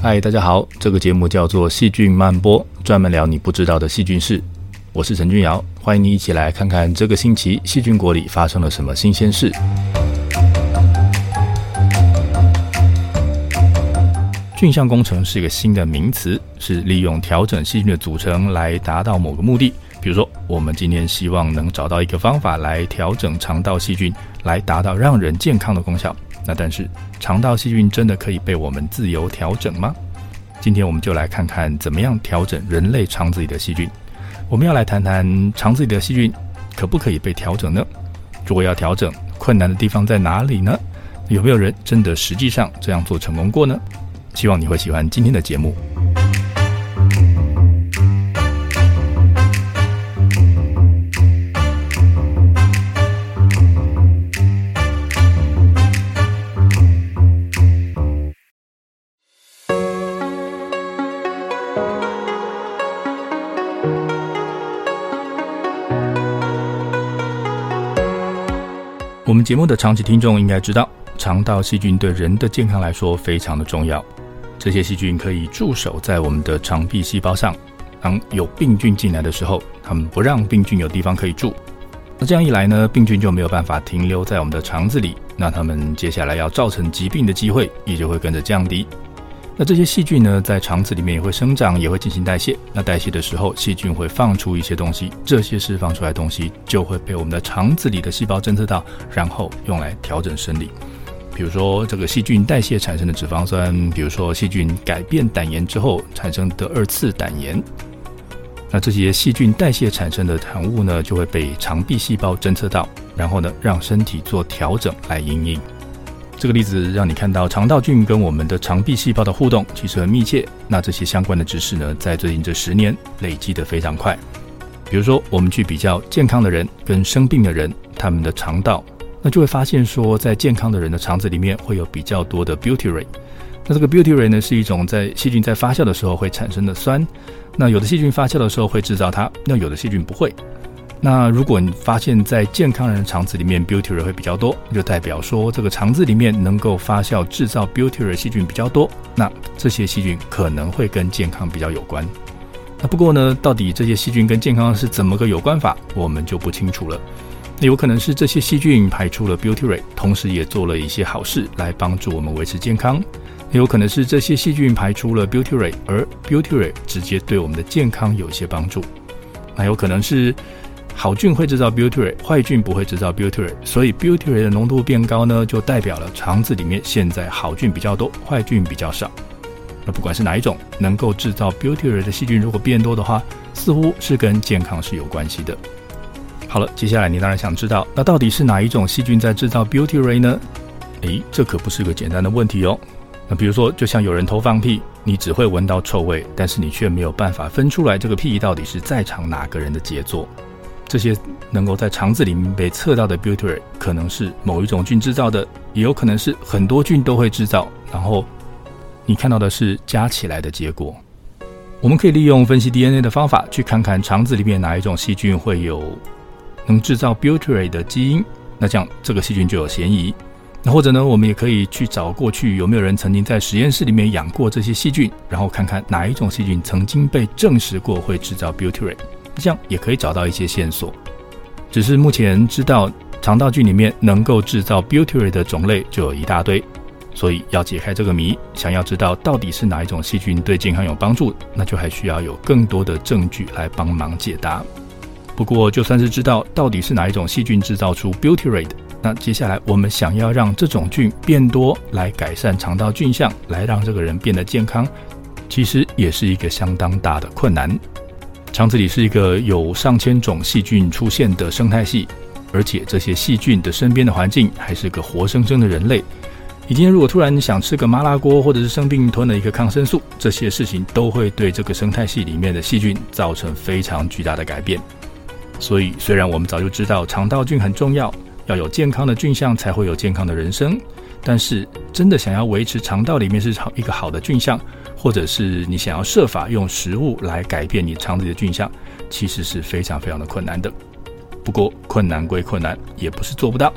嗨，大家好，这个节目叫做《细菌漫播》，专门聊你不知道的细菌事。我是陈君尧，欢迎你一起来看看这个星期细菌国里发生了什么新鲜事。菌相工程是一个新的名词，是利用调整细菌的组成来达到某个目的。比如说，我们今天希望能找到一个方法来调整肠道细菌，来达到让人健康的功效。那但是，肠道细菌真的可以被我们自由调整吗？今天我们就来看看怎么样调整人类肠子里的细菌。我们要来谈谈肠子里的细菌可不可以被调整呢？如果要调整，困难的地方在哪里呢？有没有人真的实际上这样做成功过呢？希望你会喜欢今天的节目。我们节目的长期听众应该知道，肠道细菌对人的健康来说非常的重要。这些细菌可以驻守在我们的肠壁细胞上，当有病菌进来的时候，它们不让病菌有地方可以住。那这样一来呢，病菌就没有办法停留在我们的肠子里，那它们接下来要造成疾病的机会也就会跟着降低。那这些细菌呢，在肠子里面也会生长，也会进行代谢。那代谢的时候，细菌会放出一些东西，这些释放出来的东西就会被我们的肠子里的细胞侦测到，然后用来调整生理。比如说，这个细菌代谢产生的脂肪酸，比如说细菌改变胆盐之后产生的二次胆盐。那这些细菌代谢产生的产物呢，就会被肠壁细胞侦测到，然后呢，让身体做调整来因应。这个例子让你看到肠道菌跟我们的肠壁细胞的互动其实很密切。那这些相关的知识呢，在最近这十年累积得非常快。比如说，我们去比较健康的人跟生病的人，他们的肠道，那就会发现说，在健康的人的肠子里面会有比较多的 butyrate。那这个 butyrate 呢，是一种在细菌在发酵的时候会产生的酸。那有的细菌发酵的时候会制造它，那有的细菌不会。那如果你发现，在健康人的肠子里面 butyrate 会比较多，就代表说这个肠子里面能够发酵制造 butyrate 细菌比较多，那这些细菌可能会跟健康比较有关。那不过呢，到底这些细菌跟健康是怎么个有关法，我们就不清楚了。那有可能是这些细菌排出了 butyrate，同时也做了一些好事来帮助我们维持健康。那有可能是这些细菌排出了 butyrate，而 butyrate 直接对我们的健康有一些帮助。那有可能是。好菌会制造 butyrate，坏菌不会制造 butyrate，所以 butyrate 的浓度变高呢，就代表了肠子里面现在好菌比较多，坏菌比较少。那不管是哪一种，能够制造 butyrate 的细菌如果变多的话，似乎是跟健康是有关系的。好了，接下来你当然想知道，那到底是哪一种细菌在制造 butyrate 呢？诶，这可不是个简单的问题哦。那比如说，就像有人偷放屁，你只会闻到臭味，但是你却没有办法分出来这个屁到底是在场哪个人的杰作。这些能够在肠子里面被测到的 butyrate，可能是某一种菌制造的，也有可能是很多菌都会制造。然后你看到的是加起来的结果。我们可以利用分析 DNA 的方法，去看看肠子里面哪一种细菌会有能制造 butyrate 的基因。那这样这个细菌就有嫌疑。那或者呢，我们也可以去找过去有没有人曾经在实验室里面养过这些细菌，然后看看哪一种细菌曾经被证实过会制造 butyrate。这样也可以找到一些线索，只是目前知道肠道菌里面能够制造 butyrate 的种类就有一大堆，所以要解开这个谜，想要知道到底是哪一种细菌对健康有帮助，那就还需要有更多的证据来帮忙解答。不过就算是知道到底是哪一种细菌制造出 butyrate，那接下来我们想要让这种菌变多来改善肠道菌相，来让这个人变得健康，其实也是一个相当大的困难。肠子里是一个有上千种细菌出现的生态系，而且这些细菌的身边的环境还是个活生生的人类。你今天如果突然想吃个麻辣锅，或者是生病吞了一个抗生素，这些事情都会对这个生态系里面的细菌造成非常巨大的改变。所以，虽然我们早就知道肠道菌很重要，要有健康的菌相才会有健康的人生，但是真的想要维持肠道里面是好一个好的菌相，或者是你想要设法用食物来改变你肠子里的菌相，其实是非常非常的困难的。不过困难归困难，也不是做不到。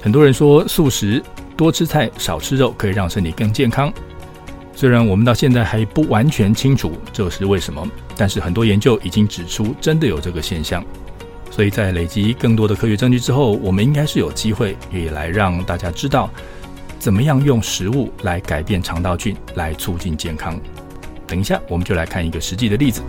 很多人说素食多吃菜少吃肉可以让身体更健康，虽然我们到现在还不完全清楚这是为什么，但是很多研究已经指出真的有这个现象。所以在累积更多的科学证据之后，我们应该是有机会也来让大家知道，怎么样用食物来改变肠道菌，来促进健康。等一下，我们就来看一个实际的例子。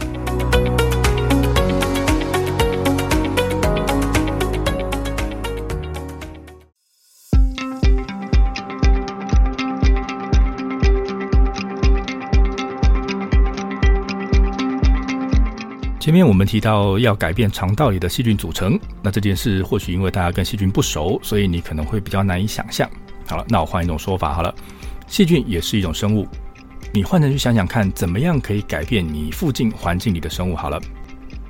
前面我们提到要改变肠道里的细菌组成，那这件事或许因为大家跟细菌不熟，所以你可能会比较难以想象。好了，那我换一种说法好了，细菌也是一种生物，你换成去想想看，怎么样可以改变你附近环境里的生物？好了，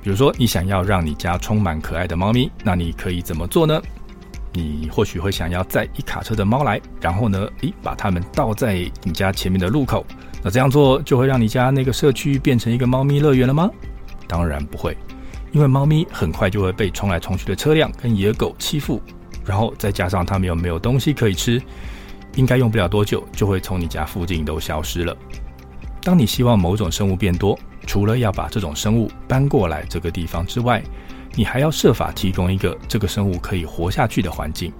比如说你想要让你家充满可爱的猫咪，那你可以怎么做呢？你或许会想要载一卡车的猫来，然后呢，诶，把它们倒在你家前面的路口，那这样做就会让你家那个社区变成一个猫咪乐园了吗？当然不会，因为猫咪很快就会被冲来冲去的车辆跟野狗欺负，然后再加上它们又没有东西可以吃，应该用不了多久就会从你家附近都消失了。当你希望某种生物变多，除了要把这种生物搬过来这个地方之外，你还要设法提供一个这个生物可以活下去的环境。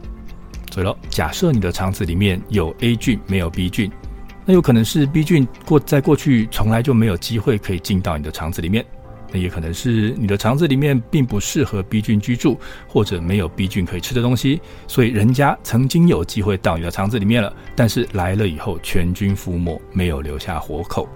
所以，假设你的肠子里面有 A 菌，没有 B 菌，那有可能是 B 菌过在过去从来就没有机会可以进到你的肠子里面。那也可能是你的肠子里面并不适合 B 菌居住，或者没有 B 菌可以吃的东西，所以人家曾经有机会到你的肠子里面了，但是来了以后全军覆没，没有留下活口。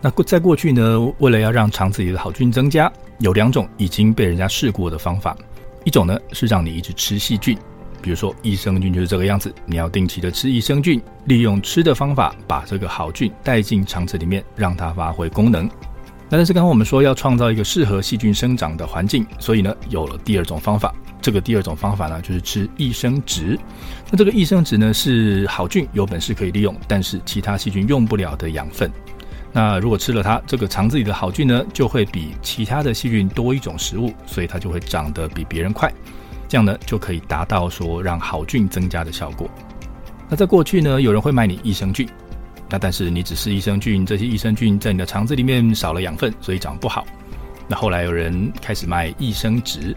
那过在过去呢，为了要让肠子里的好菌增加，有两种已经被人家试过的方法，一种呢是让你一直吃细菌，比如说益生菌就是这个样子，你要定期的吃益生菌，利用吃的方法把这个好菌带进肠子里面，让它发挥功能。那但是刚刚我们说要创造一个适合细菌生长的环境，所以呢有了第二种方法。这个第二种方法呢就是吃益生质。那这个益生质呢是好菌有本事可以利用，但是其他细菌用不了的养分。那如果吃了它，这个肠子里的好菌呢就会比其他的细菌多一种食物，所以它就会长得比别人快。这样呢就可以达到说让好菌增加的效果。那在过去呢，有人会卖你益生菌。那但是你只是益生菌，这些益生菌在你的肠子里面少了养分，所以长不好。那后来有人开始卖益生质，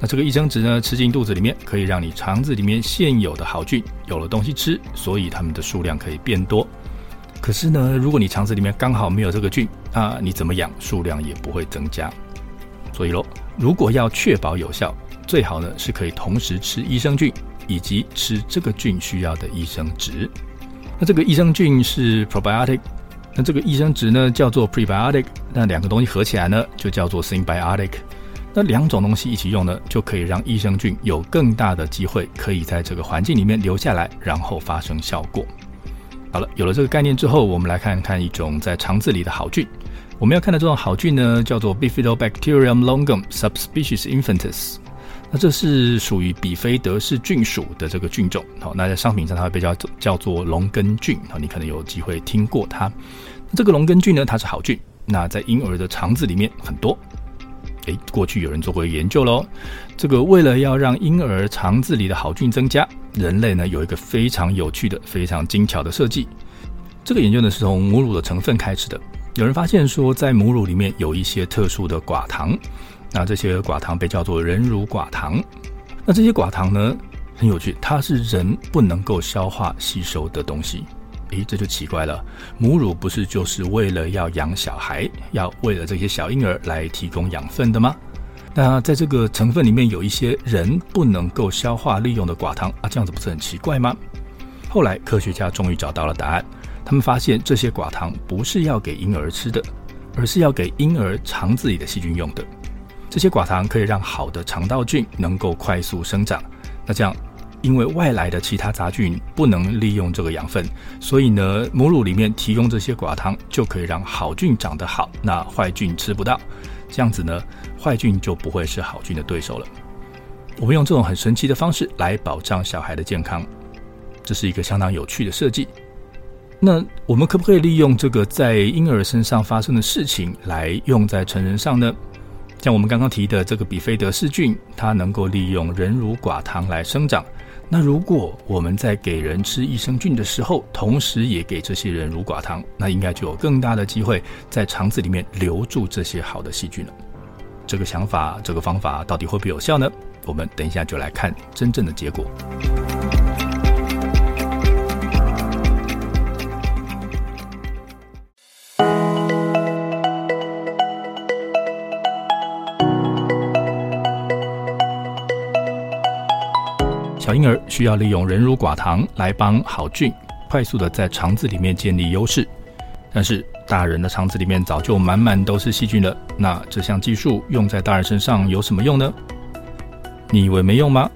那这个益生质呢，吃进肚子里面，可以让你肠子里面现有的好菌有了东西吃，所以它们的数量可以变多。可是呢，如果你肠子里面刚好没有这个菌，那你怎么养数量也不会增加。所以喽，如果要确保有效，最好呢是可以同时吃益生菌以及吃这个菌需要的益生质。那这个益生菌是 probiotic，那这个益生值呢叫做 prebiotic，那两个东西合起来呢就叫做 symbiotic。那两种东西一起用呢，就可以让益生菌有更大的机会可以在这个环境里面留下来，然后发生效果。好了，有了这个概念之后，我们来看看一种在肠子里的好菌。我们要看的这种好菌呢，叫做 Bifidobacterium longum subspecies infantis。那这是属于比菲德氏菌属的这个菌种，好，那在商品上它会被叫做叫做龙根菌，好，你可能有机会听过它。这个龙根菌呢，它是好菌，那在婴儿的肠子里面很多。诶，过去有人做过研究喽，这个为了要让婴儿肠子里的好菌增加，人类呢有一个非常有趣的、非常精巧的设计。这个研究呢是从母乳的成分开始的，有人发现说，在母乳里面有一些特殊的寡糖。那这些寡糖被叫做人乳寡糖。那这些寡糖呢，很有趣，它是人不能够消化吸收的东西。诶，这就奇怪了。母乳不是就是为了要养小孩，要为了这些小婴儿来提供养分的吗？那在这个成分里面有一些人不能够消化利用的寡糖啊，这样子不是很奇怪吗？后来科学家终于找到了答案，他们发现这些寡糖不是要给婴儿吃的，而是要给婴儿肠子里的细菌用的。这些寡糖可以让好的肠道菌能够快速生长。那这样，因为外来的其他杂菌不能利用这个养分，所以呢，母乳里面提供这些寡糖就可以让好菌长得好，那坏菌吃不到。这样子呢，坏菌就不会是好菌的对手了。我们用这种很神奇的方式来保障小孩的健康，这是一个相当有趣的设计。那我们可不可以利用这个在婴儿身上发生的事情来用在成人上呢？像我们刚刚提的这个比菲德氏菌，它能够利用人乳寡糖来生长。那如果我们在给人吃益生菌的时候，同时也给这些人乳寡糖，那应该就有更大的机会在肠子里面留住这些好的细菌了。这个想法，这个方法到底会不会有效呢？我们等一下就来看真正的结果。小婴儿需要利用人乳寡糖来帮好菌快速的在肠子里面建立优势，但是大人的肠子里面早就满满都是细菌了。那这项技术用在大人身上有什么用呢？你以为没用吗？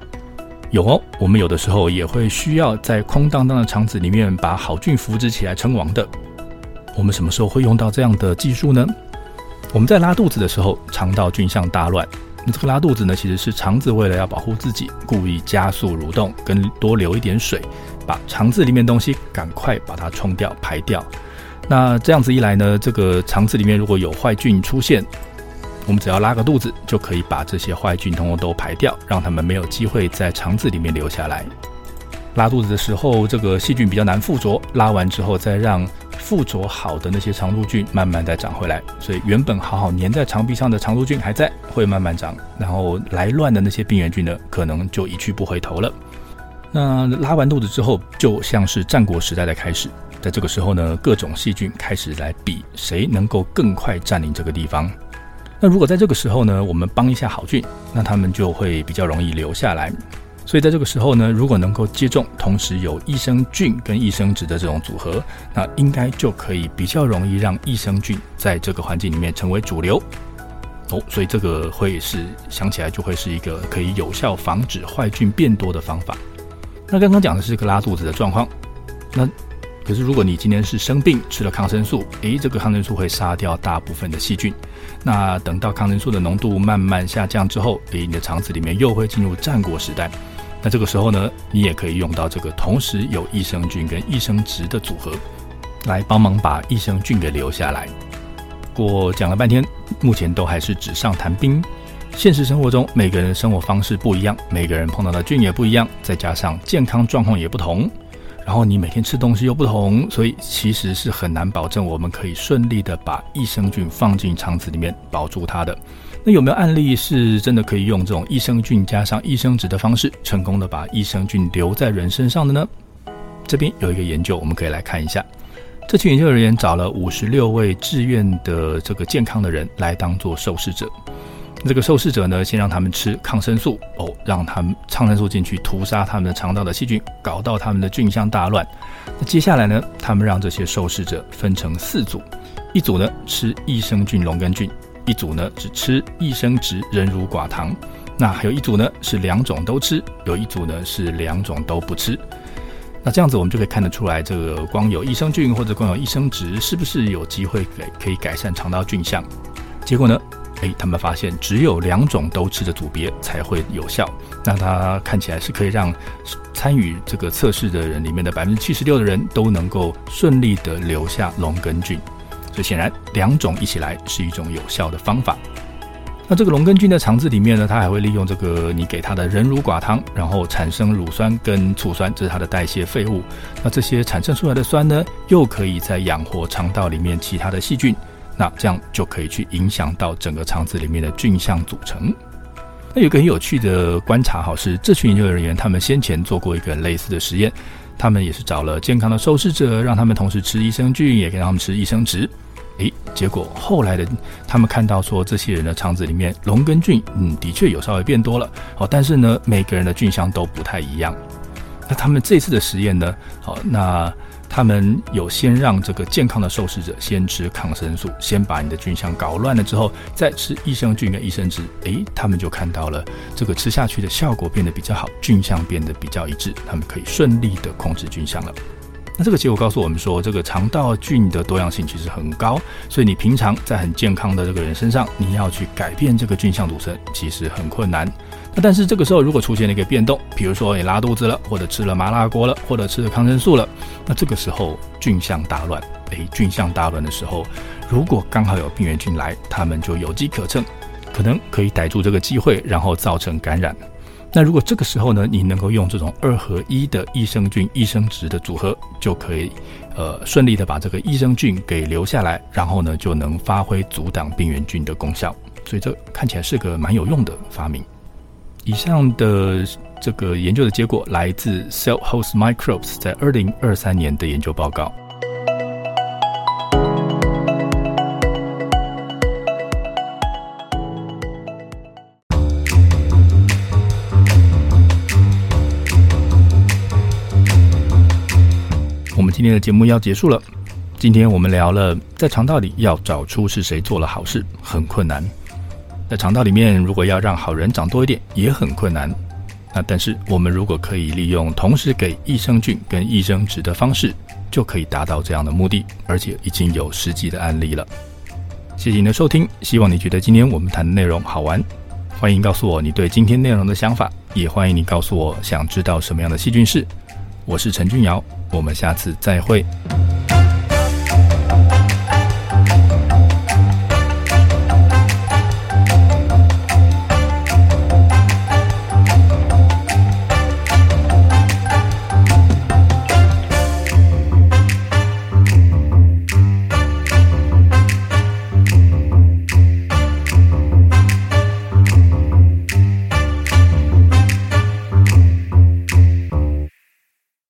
有哦，我们有的时候也会需要在空荡荡的肠子里面把好菌扶植起来称王的。我们什么时候会用到这样的技术呢？我们在拉肚子的时候，肠道菌相大乱。那这个拉肚子呢，其实是肠子为了要保护自己，故意加速蠕动，跟多流一点水，把肠子里面东西赶快把它冲掉、排掉。那这样子一来呢，这个肠子里面如果有坏菌出现，我们只要拉个肚子，就可以把这些坏菌通通都排掉，让他们没有机会在肠子里面留下来。拉肚子的时候，这个细菌比较难附着，拉完之后再让。附着好的那些肠道菌慢慢再长回来，所以原本好好粘在肠壁上的肠道菌还在，会慢慢长。然后来乱的那些病原菌呢，可能就一去不回头了。那拉完肚子之后，就像是战国时代的开始，在这个时候呢，各种细菌开始来比谁能够更快占领这个地方。那如果在这个时候呢，我们帮一下好菌，那他们就会比较容易留下来。所以在这个时候呢，如果能够接种同时有益生菌跟益生质的这种组合，那应该就可以比较容易让益生菌在这个环境里面成为主流哦。所以这个会是想起来就会是一个可以有效防止坏菌变多的方法。那刚刚讲的是个拉肚子的状况，那可是如果你今天是生病吃了抗生素，诶，这个抗生素会杀掉大部分的细菌。那等到抗生素的浓度慢慢下降之后，诶，你的肠子里面又会进入战国时代。那这个时候呢，你也可以用到这个同时有益生菌跟益生值的组合，来帮忙把益生菌给留下来。不过讲了半天，目前都还是纸上谈兵。现实生活中，每个人的生活方式不一样，每个人碰到的菌也不一样，再加上健康状况也不同，然后你每天吃东西又不同，所以其实是很难保证我们可以顺利的把益生菌放进肠子里面保住它的。那有没有案例是真的可以用这种益生菌加上益生质的方式，成功的把益生菌留在人身上的呢？这边有一个研究，我们可以来看一下。这群研究人员找了五十六位志愿的这个健康的人来当做受试者。这个受试者呢，先让他们吃抗生素哦，让他们抗生素进去屠杀他们的肠道的细菌，搞到他们的菌相大乱。那接下来呢，他们让这些受试者分成四组，一组呢吃益生菌龙根菌。一组呢只吃益生质人乳寡糖，那还有一组呢是两种都吃，有一组呢是两种都不吃。那这样子我们就可以看得出来，这个光有益生菌或者光有益生质是不是有机会给可以改善肠道菌相？结果呢，诶，他们发现只有两种都吃的组别才会有效。那它看起来是可以让参与这个测试的人里面的百分之七十六的人都能够顺利的留下龙根菌。所以显然，两种一起来是一种有效的方法。那这个龙根菌的肠子里面呢，它还会利用这个你给它的人乳寡糖，然后产生乳酸跟醋酸，这是它的代谢废物。那这些产生出来的酸呢，又可以再养活肠道里面其他的细菌。那这样就可以去影响到整个肠子里面的菌相组成。那有个很有趣的观察哈，是这群研究人员他们先前做过一个类似的实验，他们也是找了健康的受试者，让他们同时吃益生菌，也给他们吃益生植。诶，结果后来的他们看到说，这些人的肠子里面龙根菌，嗯，的确有稍微变多了，好，但是呢，每个人的菌相都不太一样。那他们这次的实验呢，好，那他们有先让这个健康的受试者先吃抗生素，先把你的菌相搞乱了之后，再吃益生菌跟益生质，诶，他们就看到了这个吃下去的效果变得比较好，菌相变得比较一致，他们可以顺利的控制菌相了。那这个结果告诉我们说，这个肠道菌的多样性其实很高，所以你平常在很健康的这个人身上，你要去改变这个菌相组成，其实很困难。那但是这个时候如果出现了一个变动，比如说你拉肚子了，或者吃了麻辣锅了，或者吃了抗生素了，那这个时候菌相大乱。诶，菌相大乱的时候，如果刚好有病原菌来，他们就有机可乘，可能可以逮住这个机会，然后造成感染。那如果这个时候呢，你能够用这种二合一的益生菌、益生质的组合，就可以呃顺利的把这个益生菌给留下来，然后呢就能发挥阻挡病原菌的功效。所以这看起来是个蛮有用的发明。以上的这个研究的结果来自 Cell Host Microbes 在二零二三年的研究报告。我们今天的节目要结束了。今天我们聊了，在肠道里要找出是谁做了好事很困难，在肠道里面如果要让好人长多一点也很困难。那但是我们如果可以利用同时给益生菌跟益生质的方式，就可以达到这样的目的，而且已经有实际的案例了。谢谢你的收听，希望你觉得今天我们谈的内容好玩。欢迎告诉我你对今天内容的想法，也欢迎你告诉我想知道什么样的细菌是。我是陈俊尧。我们下次再会。